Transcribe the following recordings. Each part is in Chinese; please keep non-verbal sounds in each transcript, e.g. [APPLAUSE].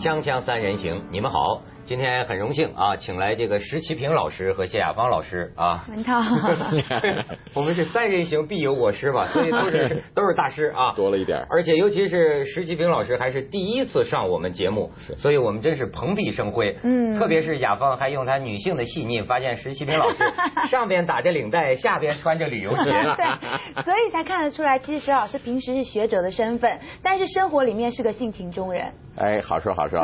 锵锵三人行，你们好，今天很荣幸啊，请来这个石其平老师和谢亚芳老师啊。文涛，[LAUGHS] 我们是三人行必有我师吧，[LAUGHS] 所以都是都是大师啊。多了一点而且尤其是石其平老师还是第一次上我们节目，所以我们真是蓬荜生辉。嗯。特别是亚芳还用她女性的细腻，发现石其平老师 [LAUGHS] 上边打着领带，下边穿着旅游鞋。对，所以才看得出来，其实石老师平时是学者的身份，但是生活里面是个性情中人。哎，好说好说。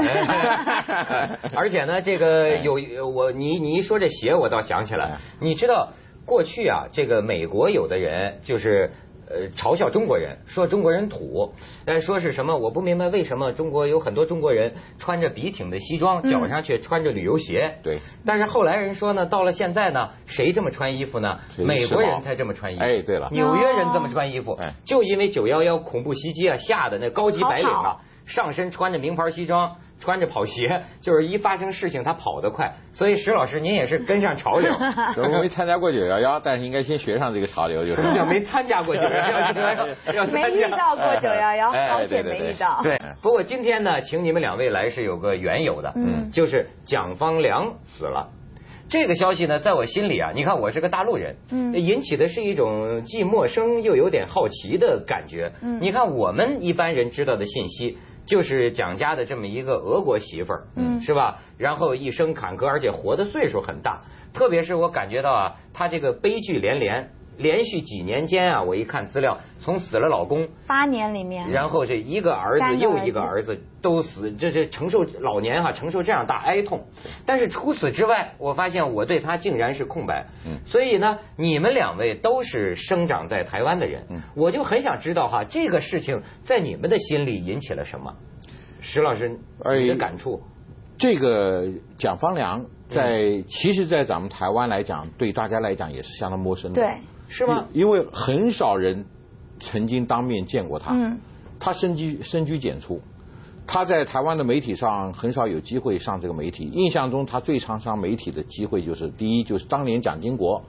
而且呢，这个有我你你一说这鞋，我倒想起来，你知道过去啊，这个美国有的人就是呃嘲笑中国人，说中国人土，呃说是什么？我不明白为什么中国有很多中国人穿着笔挺的西装，脚上却穿着旅游鞋。对。但是后来人说呢，到了现在呢，谁这么穿衣服呢？美国人才这么穿衣服。哎，对了，纽约人这么穿衣服，就因为九幺幺恐怖袭击啊，吓得那高级白领啊。上身穿着名牌西装，穿着跑鞋，[LAUGHS] 就是一发生事情他跑得快。所以石老师您也是跟上潮流。[LAUGHS] 我没参加过九幺幺，但是应该先学上这个潮流。就是没参加过九幺幺，没遇到过九幺幺，[LAUGHS] 好险没遇到。对，不过今天呢，请你们两位来是有个缘由的，嗯，就是蒋方良死了。这个消息呢，在我心里啊，你看我是个大陆人，嗯，引起的是一种既陌生又有点好奇的感觉。嗯，你看我们一般人知道的信息。就是蒋家的这么一个俄国媳妇儿，嗯，是吧？然后一生坎坷，而且活的岁数很大。特别是我感觉到啊，他这个悲剧连连。连续几年间啊，我一看资料，从死了老公八年里面，然后这一个儿子又一个儿子都死，这这承受老年哈承受这样大哀痛。但是除此之外，我发现我对他竟然是空白。嗯，所以呢，你们两位都是生长在台湾的人，嗯，我就很想知道哈，这个事情在你们的心里引起了什么？石老师，你的感触？这个蒋方良在，其实，在咱们台湾来讲，对大家来讲也是相当陌生的。对。是吗？因为很少人曾经当面见过他。嗯。他深居深居简出，他在台湾的媒体上很少有机会上这个媒体。印象中，他最常上媒体的机会就是第一，就是当年蒋经国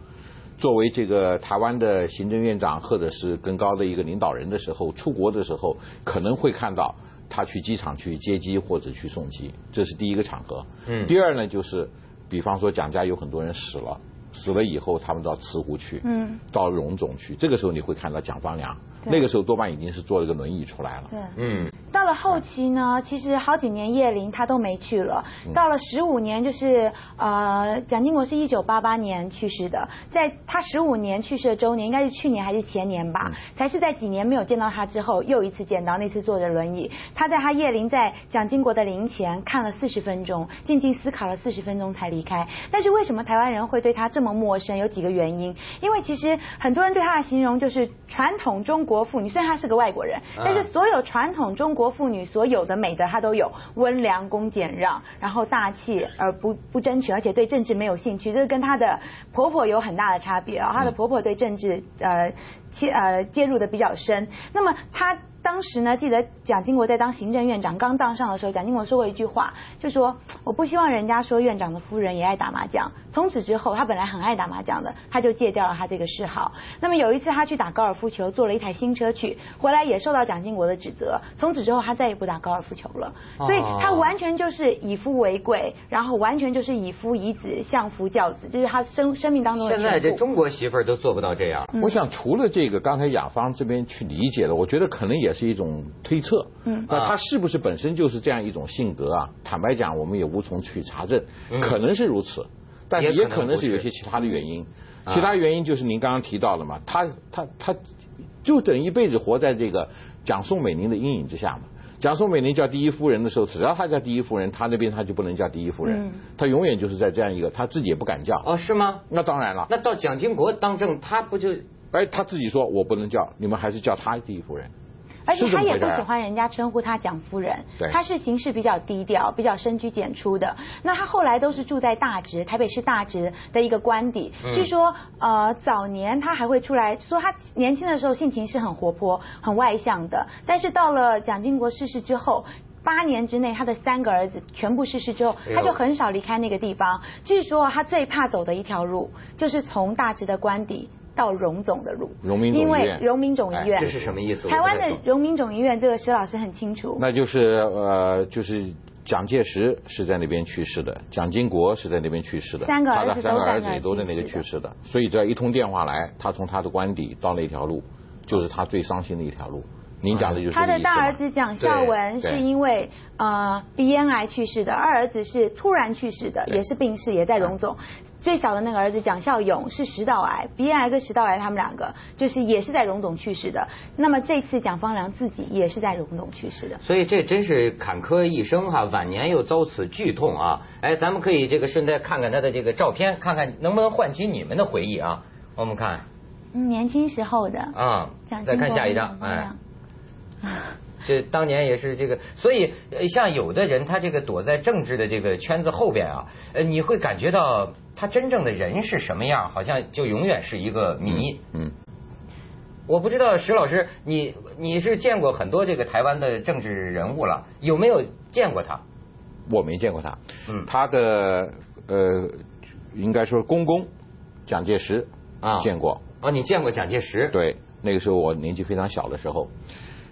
作为这个台湾的行政院长或者是更高的一个领导人的时候，出国的时候可能会看到他去机场去接机或者去送机，这是第一个场合。嗯。第二呢，就是比方说蒋家有很多人死了。死了以后，他们到慈湖去，嗯，到荣总去。这个时候你会看到蒋方良，那个时候多半已经是坐了个轮椅出来了。对，嗯。到了后期呢，其实好几年叶林他都没去了。到了十五年，就是呃，蒋经国是一九八八年去世的，在他十五年去世的周年，应该是去年还是前年吧？才是在几年没有见到他之后，又一次见到，那次坐着轮椅。他在他叶林在蒋经国的灵前看了四十分钟，静静思考了四十分钟才离开。但是为什么台湾人会对他这么陌生？有几个原因。因为其实很多人对他的形容就是传统中国妇女，虽然她是个外国人，但是所有传统中国。妇女所有的美德，她都有温良恭俭让，然后大气而不不争取，而且对政治没有兴趣，这是跟她的婆婆有很大的差别啊。她的婆婆对政治呃切呃介入的比较深，那么她。当时呢，记得蒋经国在当行政院长刚当上的时候，蒋经国说过一句话，就说我不希望人家说院长的夫人也爱打麻将。从此之后，他本来很爱打麻将的，他就戒掉了他这个嗜好。那么有一次他去打高尔夫球，坐了一台新车去，回来也受到蒋经国的指责。从此之后，他再也不打高尔夫球了。所以他完全就是以夫为贵，然后完全就是以夫以子相夫教子，这是他生生命当中的。现在这中国媳妇儿都做不到这样。我想除了这个，刚才雅芳这边去理解的，我觉得可能也。是一种推测，嗯，那他是不是本身就是这样一种性格啊？坦白讲，我们也无从去查证，可能是如此，但是也可能是有些其他的原因。其他原因就是您刚刚提到了嘛，他他他就等一辈子活在这个蒋宋美龄的阴影之下嘛。蒋宋美龄叫第一夫人的时候，只要她叫第一夫人，她那边她就不能叫第一夫人，她永远就是在这样一个，她自己也不敢叫。哦，是吗？那当然了。那到蒋经国当政，他不就？哎，他自己说我不能叫，你们还是叫他第一夫人。而且他也不喜欢人家称呼他蒋夫人，他是行事比较低调、比较深居简出的。那他后来都是住在大直，台北市大直的一个官邸。据说，呃，早年他还会出来说，他年轻的时候性情是很活泼、很外向的。但是到了蒋经国逝世之后，八年之内他的三个儿子全部逝世之后，他就很少离开那个地方。据说他最怕走的一条路，就是从大直的官邸。到荣总的路，因为荣民总医院，这是什么意思？台湾的荣民总医院，这个石老师很清楚。那就是呃，就是蒋介石是在那边去世的，蒋经国是在那边去世的，三个他的三个儿子也都在那个去世的，所以只要一通电话来，他从他的官邸到那条路，就是他最伤心的一条路。您讲的就是他的大儿子蒋孝文是因为呃鼻咽癌去世的，二儿子是突然去世的，也是病逝，也在荣总。最小的那个儿子蒋孝勇是食道癌，鼻咽癌跟食道癌他们两个就是也是在荣总去世的。那么这次蒋方良自己也是在荣总去世的。所以这真是坎坷一生哈，晚年又遭此剧痛啊！哎，咱们可以这个顺带看看他的这个照片，看看能不能唤起你们的回忆啊？我们看，嗯，年轻时候的啊，再看下一张，哎。这当年也是这个，所以像有的人，他这个躲在政治的这个圈子后边啊，呃，你会感觉到他真正的人是什么样，好像就永远是一个谜。嗯，我不知道石老师，你你是见过很多这个台湾的政治人物了，有没有见过他？我没见过他。嗯，他的呃，应该说公公蒋介石啊，见过。哦，你见过蒋介石？对，那个时候我年纪非常小的时候。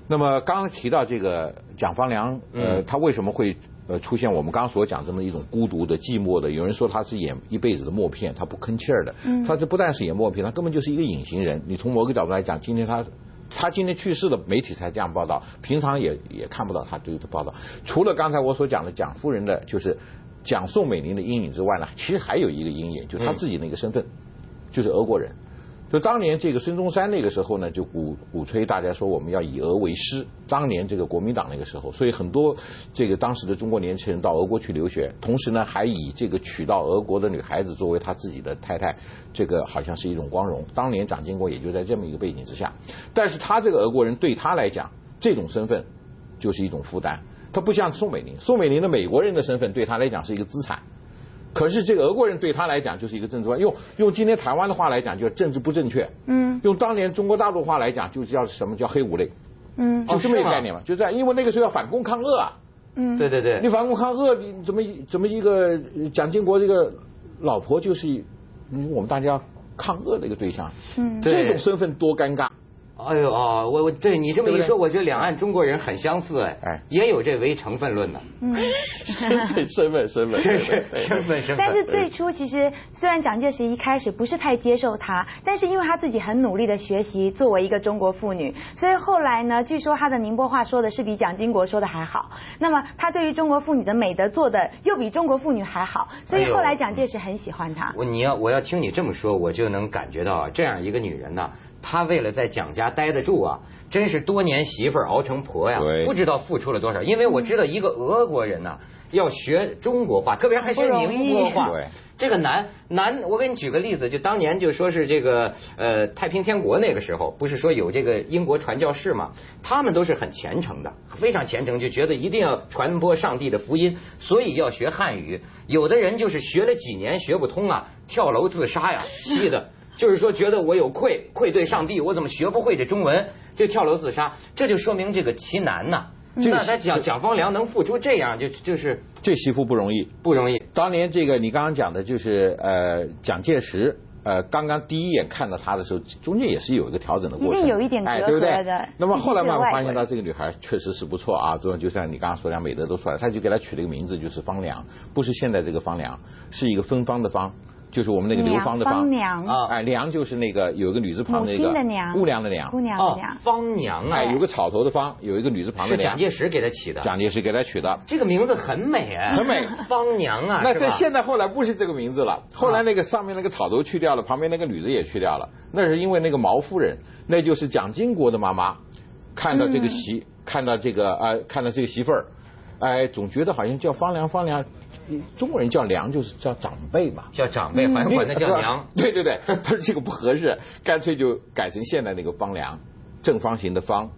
那么刚刚提到这个蒋方良，呃，他为什么会呃出现我们刚刚所讲这么一种孤独的、寂寞的？有人说他是演一辈子的默片，他不吭气儿的。嗯。他这不但是演默片，他根本就是一个隐形人。你从某个角度来讲，今天他他今天去世了，媒体才这样报道，平常也也看不到他对的报道。除了刚才我所讲的蒋夫人的，就是蒋宋美龄的阴影之外呢，其实还有一个阴影，就是他自己那个身份，就是俄国人。就当年这个孙中山那个时候呢，就鼓鼓吹大家说我们要以俄为师。当年这个国民党那个时候，所以很多这个当时的中国年轻人到俄国去留学，同时呢还以这个娶到俄国的女孩子作为他自己的太太，这个好像是一种光荣。当年蒋经国也就在这么一个背景之下，但是他这个俄国人对他来讲，这种身份就是一种负担。他不像宋美龄，宋美龄的美国人的身份对他来讲是一个资产。可是这个俄国人对他来讲就是一个政治观，用用今天台湾的话来讲，就政治不正确。嗯。用当年中国大陆话来讲，就叫什么叫黑五类。嗯。就这么一个概念嘛，就这样，因为那个时候要反攻抗俄啊。嗯。对对对。你反攻抗俄，你怎么怎么一个蒋经国这个老婆就是我们大家抗俄的一个对象。嗯。这种身份多尴尬。哎呦啊，我我对你这么一说，我觉得两岸中国人很相似哎，也有这唯成分论的，[LAUGHS] 身份身份身份身份身份身份。但是最初其实虽然蒋介石一开始不是太接受他，但是因为他自己很努力的学习，作为一个中国妇女，所以后来呢，据说他的宁波话说的是比蒋经国说的还好。那么他对于中国妇女的美德做的又比中国妇女还好，所以后来蒋介石很喜欢他。我你要我要听你这么说，我就能感觉到啊，这样一个女人呢。他为了在蒋家待得住啊，真是多年媳妇熬成婆呀，不知道付出了多少。因为我知道一个俄国人呢，要学中国话，特别还学宁波话，这个难难。我给你举个例子，就当年就说是这个呃太平天国那个时候，不是说有这个英国传教士嘛，他们都是很虔诚的，非常虔诚，就觉得一定要传播上帝的福音，所以要学汉语。有的人就是学了几年学不通啊，跳楼自杀呀，气的。就是说，觉得我有愧愧对上帝，我怎么学不会这中文，就跳楼自杀，这就说明这个其难呐。那他蒋蒋方良能付出这样，就就是这媳妇不容易，不容易。当年这个你刚刚讲的，就是呃蒋介石呃刚刚第一眼看到她的时候，中间也是有一个调整的过程，一定有一点隔阂的。那么后来慢慢发现到这个女孩确实是不错啊，就就像你刚刚说的，美德都出来，他就给她取了一个名字，就是方良，不是现在这个方良，是一个芬芳的芳。就是我们那个刘芳的芳啊，哎，娘就是那个有一个女字旁那个姑娘的娘，姑娘的娘，芳娘啊，有个草头的芳，有一个女字旁的。是蒋介石给他起的。蒋介石给他取的。这个名字很美哎，很美，[LAUGHS] 芳娘啊。那在现在后来不是这个名字了，后来那个上面那个草头去掉了，旁边那个女字也去掉了，那是因为那个毛夫人，那就是蒋经国的妈妈，看到这个媳，看到这个呃，看到这个媳妇儿，哎，总觉得好像叫芳良，芳良。中国人叫娘就是叫长辈嘛，叫长辈，反正管他叫娘。对 [LAUGHS] 对对，他说 [LAUGHS] 这个不合适，干脆就改成现在那个方梁，正方形的方，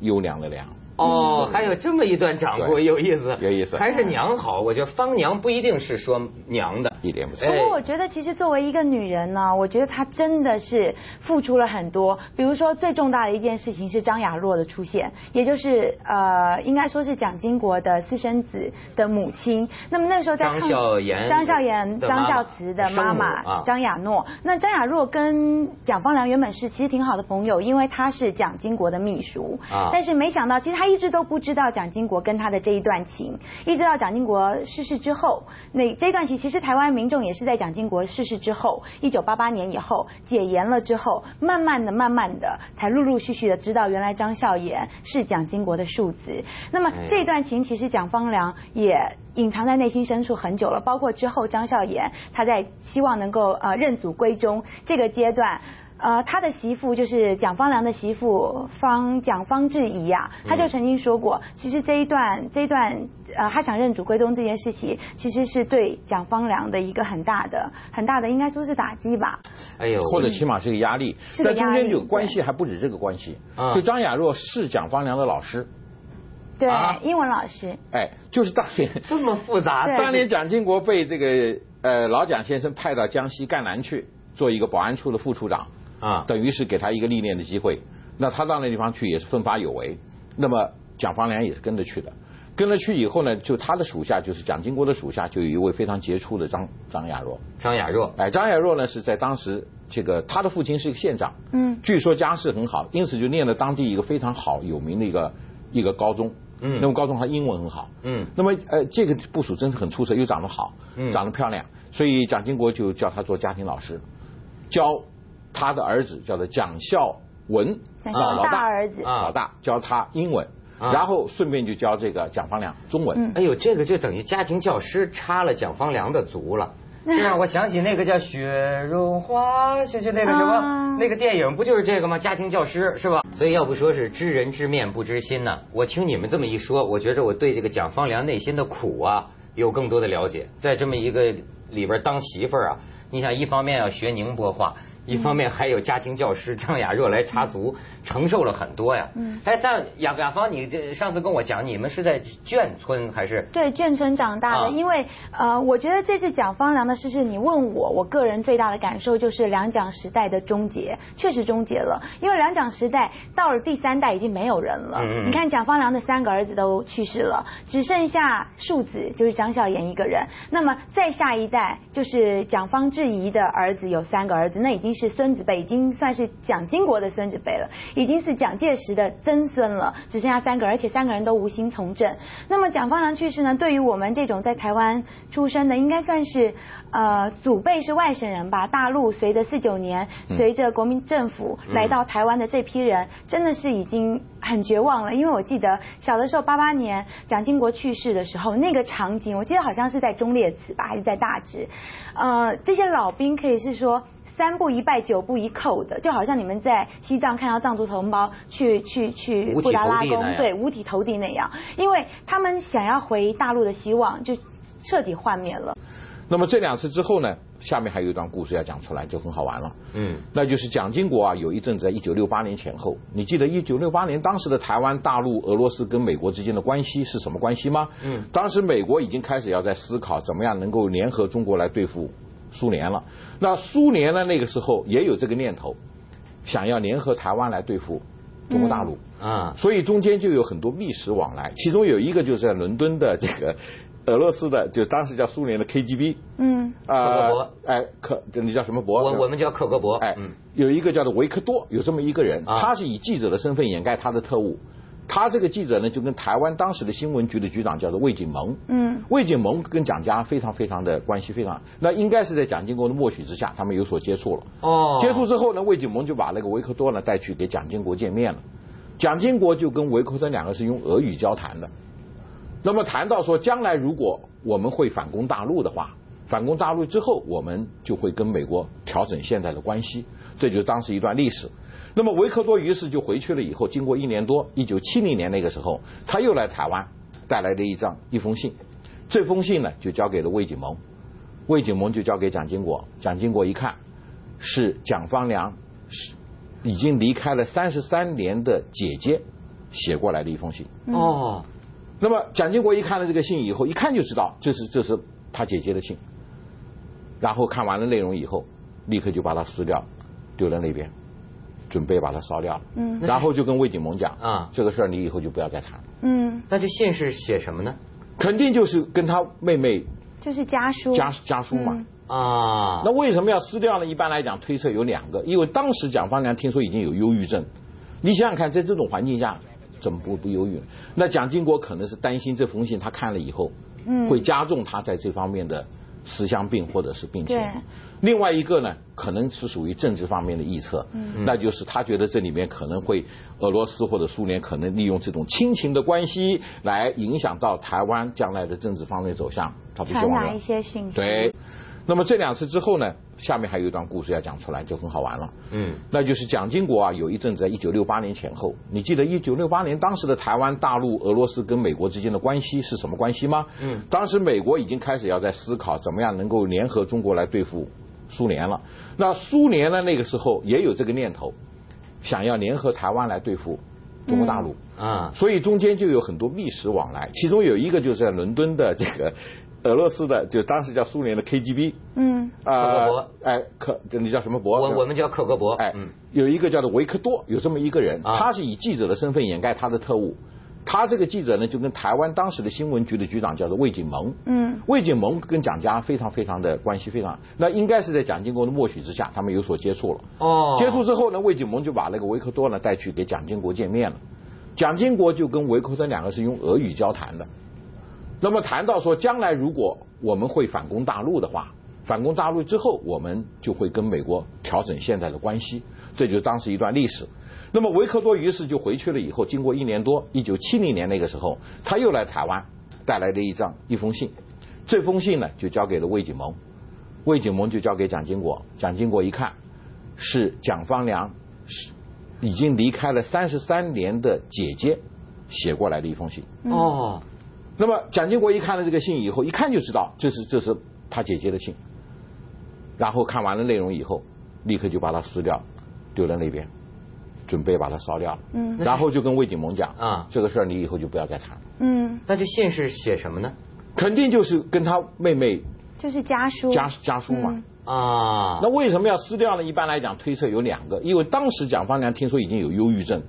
优良的良。哦，还有这么一段掌故，有意思，有意思，还是娘好。我觉得方娘不一定是说娘的，一点不错。不过我觉得，其实作为一个女人呢，我觉得她真的是付出了很多。比如说，最重大的一件事情是张雅若的出现，也就是呃，应该说是蒋经国的私生子的母亲。那么那时候在张孝言、张孝言、张孝慈的妈妈张雅诺。那张雅若跟蒋方良原本是其实挺好的朋友，因为她是蒋经国的秘书。啊。但是没想到，其实她。他一直都不知道蒋经国跟他的这一段情，一直到蒋经国逝世之后，那这段情其实台湾民众也是在蒋经国逝世之后，一九八八年以后解严了之后，慢慢的、慢慢的才陆陆续续的知道原来张孝言是蒋经国的庶子。那么这段情其实蒋方良也隐藏在内心深处很久了，包括之后张孝言他在希望能够呃认祖归宗这个阶段。呃，他的媳妇就是蒋方良的媳妇方蒋方智怡呀，他就曾经说过，其实这一段这一段呃，他想认祖归宗这件事情，其实是对蒋方良的一个很大的很大的，应该说是打击吧。哎呦，或者起码是个压力。是个压力。中间有关系还不止这个关系。就张雅若是蒋方良的老师。对，英文老师。哎，就是当年 [LAUGHS] 这么复杂。当年蒋经国被这个呃老蒋先生派到江西赣南去做一个保安处的副处长。啊，等于是给他一个历练的机会。那他到那地方去也是奋发有为。那么蒋方良也是跟着去的。跟了去以后呢，就他的属下就是蒋经国的属下，就有一位非常杰出的张张亚若。张亚若，哎，张亚若呢是在当时这个他的父亲是一个县长，嗯，据说家世很好，因此就念了当地一个非常好有名的一个一个高中。嗯，那么高中他英文很好。嗯，那么呃这个部署真是很出色，又长得好，嗯，长得漂亮，所以蒋经国就叫他做家庭老师，教。他的儿子叫做蒋孝文，老大儿子，老大教他英文，然后顺便就教这个蒋方良中文。哎呦，这个就等于家庭教师插了蒋方良的足了，[LAUGHS] 这让我想起那个叫雪绒花，就就那个什么那个电影，不就是这个吗？家庭教师是吧？所以要不说是知人知面不知心呢。我听你们这么一说，我觉得我对这个蒋方良内心的苦啊有更多的了解。在这么一个里边当媳妇儿啊，你想一方面要学宁波话。一方面还有家庭教师张雅若来插足，承受了很多呀。嗯。哎，但雅雅芳，你这上次跟我讲，你们是在眷村还是？对，眷村长大的。因为呃，我觉得这次蒋方良的事是你问我，我个人最大的感受就是两蒋时代的终结，确实终结了。因为两蒋时代到了第三代已经没有人了。嗯。你看蒋方良的三个儿子都去世了，只剩下庶子就是张孝言一个人。那么再下一代就是蒋方智怡的儿子有三个儿子，那已经。是孙子辈，已经算是蒋经国的孙子辈了，已经是蒋介石的曾孙了，只剩下三个，而且三个人都无心从政。那么蒋方良去世呢？对于我们这种在台湾出生的，应该算是呃祖辈是外省人吧？大陆随着四九年，随着国民政府来到台湾的这批人，真的是已经很绝望了。因为我记得小的时候，八八年蒋经国去世的时候，那个场景，我记得好像是在忠烈祠吧，还是在大直？呃，这些老兵可以是说。三步一拜，九步一叩的，就好像你们在西藏看到藏族同胞去去去布达拉宫，对，五体投地那样，因为他们想要回大陆的希望就彻底幻灭了。那么这两次之后呢，下面还有一段故事要讲出来，就很好玩了。嗯，那就是蒋经国啊，有一阵子在一九六八年前后，你记得一九六八年当时的台湾、大陆、俄罗斯跟美国之间的关系是什么关系吗？嗯，当时美国已经开始要在思考怎么样能够联合中国来对付。苏联了，那苏联呢？那个时候也有这个念头，想要联合台湾来对付中国大陆啊，所以中间就有很多密使往来，其中有一个就是在伦敦的这个 [LAUGHS] 俄罗斯的，就当时叫苏联的 KGB，嗯，啊，哎，克，你叫什么博？我我们叫克格勃，哎，有一个叫做维克多，有这么一个人，他是以记者的身份掩盖他的特务。他这个记者呢，就跟台湾当时的新闻局的局长叫做魏景蒙。嗯。魏景蒙跟蒋家非常非常的关系非常，那应该是在蒋经国的默许之下，他们有所接触了。哦。接触之后呢，魏景蒙就把那个维克多呢带去给蒋经国见面了。蒋经国就跟维克多两个是用俄语交谈的。那么谈到说，将来如果我们会反攻大陆的话，反攻大陆之后，我们就会跟美国调整现在的关系。这就是当时一段历史。那么维克多于是就回去了以后，经过一年多，一九七零年那个时候，他又来台湾，带来了一张一封信，这封信呢就交给了魏景蒙，魏景蒙就交给蒋经国，蒋经国一看，是蒋方良是已经离开了三十三年的姐姐写过来的一封信。哦，那么蒋经国一看了这个信以后，一看就知道这是这是他姐姐的信，然后看完了内容以后，立刻就把它撕掉，丢在那边。准备把它烧掉，嗯，然后就跟魏景蒙讲啊，这个事儿你以后就不要再谈。嗯，那这信是写什么呢？肯定就是跟他妹妹，就是家书，家家书嘛。啊，那为什么要撕掉呢？一般来讲，推测有两个，因为当时蒋方良听说已经有忧郁症，你想想看，在这种环境下，怎么不不忧郁。那蒋经国可能是担心这封信他看了以后，嗯，会加重他在这方面的思乡病或者是病情。另外一个呢，可能是属于政治方面的臆测，那就是他觉得这里面可能会俄罗斯或者苏联可能利用这种亲情的关系来影响到台湾将来的政治方面走向，他不希望传达一些讯息。对，那么这两次之后呢，下面还有一段故事要讲出来，就很好玩了。嗯，那就是蒋经国啊，有一阵子在一九六八年前后，你记得一九六八年当时的台湾、大陆、俄罗斯跟美国之间的关系是什么关系吗？嗯，当时美国已经开始要在思考怎么样能够联合中国来对付。苏联了，那苏联呢？那个时候也有这个念头，想要联合台湾来对付中国大陆啊，所以中间就有很多历史往来，其中有一个就是在伦敦的这个俄罗斯的，就当时叫苏联的 KGB，嗯，啊，哎，克，你叫什么博？我我们叫克格勃，哎，有一个叫做维克多，有这么一个人，他是以记者的身份掩盖他的特务。他这个记者呢，就跟台湾当时的新闻局的局长叫做魏景蒙，嗯，魏景蒙跟蒋家非常非常的关系非常，那应该是在蒋经国的默许之下，他们有所接触了。哦，接触之后呢，魏景蒙就把那个维克多呢带去给蒋经国见面了，蒋经国就跟维克多两个是用俄语交谈的，那么谈到说将来如果我们会反攻大陆的话，反攻大陆之后，我们就会跟美国调整现在的关系，这就是当时一段历史。那么维克多于是就回去了，以后经过一年多，一九七零年那个时候，他又来台湾，带来了一张一封信，这封信呢就交给了魏景蒙，魏景蒙就交给蒋经国，蒋经国一看，是蒋方良是已经离开了三十三年的姐姐写过来的一封信。哦，那么蒋经国一看了这个信以后，一看就知道这是这是他姐姐的信，然后看完了内容以后，立刻就把它撕掉，丢在那边。准备把它烧掉，嗯，然后就跟魏景蒙讲啊，这个事儿你以后就不要再谈。嗯，那这信是写什么呢？肯定就是跟他妹妹，就是家书，家家书嘛。啊，那为什么要撕掉呢？一般来讲，推测有两个，因为当时蒋方良听说已经有忧郁症，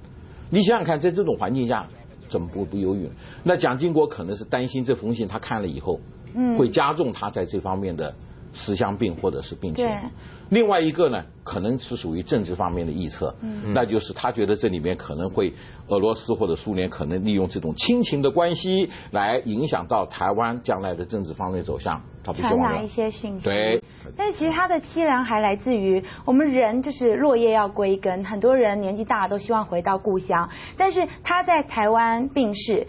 你想想看，在这种环境下怎么不不犹豫？那蒋经国可能是担心这封信他看了以后，嗯，会加重他在这方面的。思乡病或者是病情，另外一个呢，可能是属于政治方面的臆测，那就是他觉得这里面可能会俄罗斯或者苏联可能利用这种亲情的关系来影响到台湾将来的政治方面走向，他不希望传达一些讯息。对，但是其实他的凄凉还来自于我们人就是落叶要归根，很多人年纪大了都希望回到故乡，但是他在台湾病逝，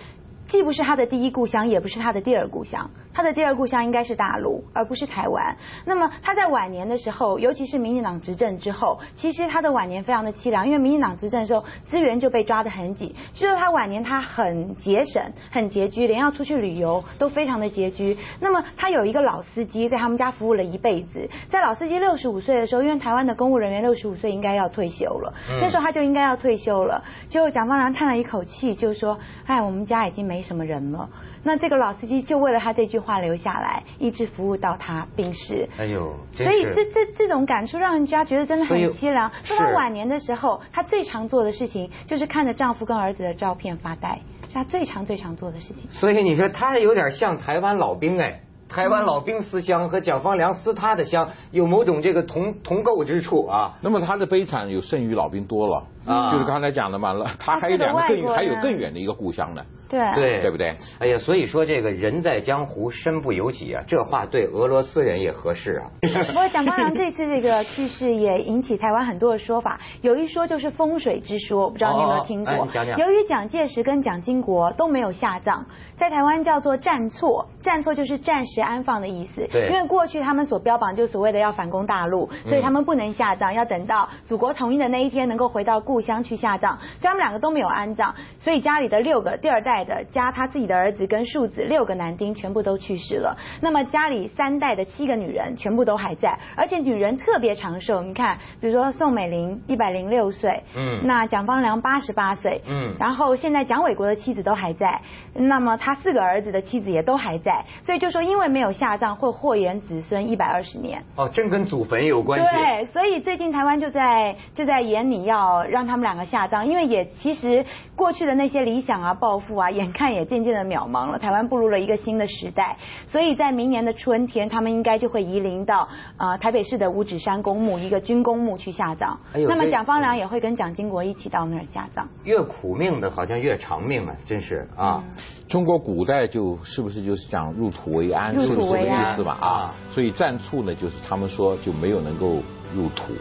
既不是他的第一故乡，也不是他的第二故乡。他的第二故乡应该是大陆，而不是台湾。那么他在晚年的时候，尤其是民进党执政之后，其实他的晚年非常的凄凉，因为民进党执政的时候资源就被抓得很紧。就说他晚年他很节省、很拮据，连要出去旅游都非常的拮据。那么他有一个老司机在他们家服务了一辈子，在老司机六十五岁的时候，因为台湾的公务人员六十五岁应该要退休了，那时候他就应该要退休了。结果蒋方良叹了一口气，就说：“哎，我们家已经没什么人了。”那这个老司机就为了他这句话留下来，一直服务到他病逝。哎呦，所以这这这种感触让人家觉得真的很凄凉。说他晚年的时候，他最常做的事情就是看着丈夫跟儿子的照片发呆，是他最常最常做的事情。所以你说他有点像台湾老兵哎，台湾老兵思乡和蒋方良思他的乡有某种这个同同构之处啊。那么他的悲惨有胜于老兵多了啊，就是刚才讲的嘛，他还有两个更还有更远的一个故乡呢。对对对不对？哎呀，所以说这个人在江湖身不由己啊，这话对俄罗斯人也合适啊。[LAUGHS] 不过蒋方良这次这个去世也引起台湾很多的说法，有一说就是风水之说，我不知道你有没有听过。讲讲。由于蒋介石跟蒋经国都没有下葬，在台湾叫做暂错，暂错就是暂时安放的意思。对。因为过去他们所标榜就所谓的要反攻大陆，所以他们不能下葬，要等到祖国统一的那一天能够回到故乡去下葬，所以他们两个都没有安葬，所以家里的六个第二代的加他。自己的儿子跟庶子六个男丁全部都去世了，那么家里三代的七个女人全部都还在，而且女人特别长寿。你看，比如说宋美龄一百零六岁，嗯，那蒋方良八十八岁，嗯，然后现在蒋纬国的妻子都还在，那么他四个儿子的妻子也都还在，所以就说因为没有下葬会祸延子孙一百二十年。哦，真跟祖坟有关系。对，所以最近台湾就在就在演你要让他们两个下葬，因为也其实过去的那些理想啊、抱负啊。啊，眼看也渐渐的渺茫了，台湾步入了一个新的时代，所以在明年的春天，他们应该就会移灵到啊台北市的五指山公墓一个军公墓去下葬。那么蒋方良也会跟蒋经国一起到那儿下葬。越苦命的，好像越长命啊，真是啊。中国古代就是不是就是讲入土为安，是不是这个意思吧？啊，所以战处呢，就是他们说就没有能够入土。